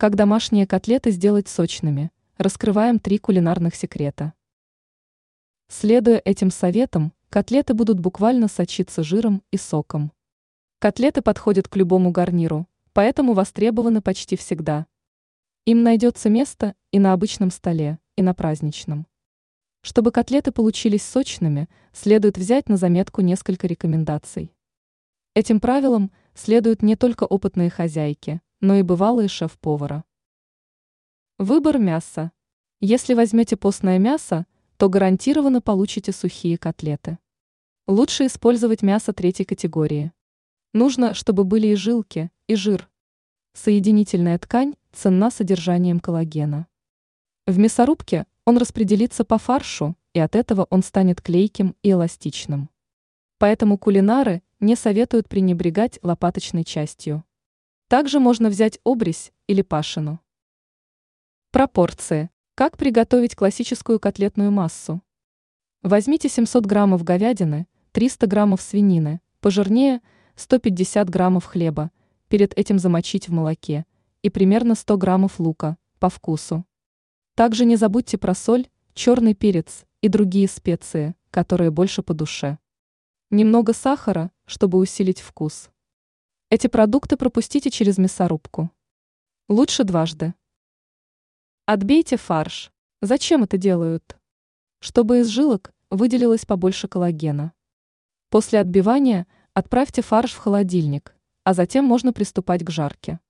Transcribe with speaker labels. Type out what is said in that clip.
Speaker 1: Как домашние котлеты сделать сочными? Раскрываем три кулинарных секрета. Следуя этим советам, котлеты будут буквально сочиться жиром и соком. Котлеты подходят к любому гарниру, поэтому востребованы почти всегда. Им найдется место и на обычном столе, и на праздничном. Чтобы котлеты получились сочными, следует взять на заметку несколько рекомендаций. Этим правилам следуют не только опытные хозяйки, но и бывалые шеф-повара. Выбор мяса. Если возьмете постное мясо, то гарантированно получите сухие котлеты. Лучше использовать мясо третьей категории. Нужно, чтобы были и жилки, и жир. Соединительная ткань ценна содержанием коллагена. В мясорубке он распределится по фаршу, и от этого он станет клейким и эластичным. Поэтому кулинары не советуют пренебрегать лопаточной частью. Также можно взять обрезь или пашину. Пропорции. Как приготовить классическую котлетную массу? Возьмите 700 граммов говядины, 300 граммов свинины, пожирнее 150 граммов хлеба, перед этим замочить в молоке, и примерно 100 граммов лука, по вкусу. Также не забудьте про соль, черный перец и другие специи, которые больше по душе. Немного сахара, чтобы усилить вкус. Эти продукты пропустите через мясорубку. Лучше дважды. Отбейте фарш. Зачем это делают? Чтобы из жилок выделилось побольше коллагена. После отбивания отправьте фарш в холодильник, а затем можно приступать к жарке.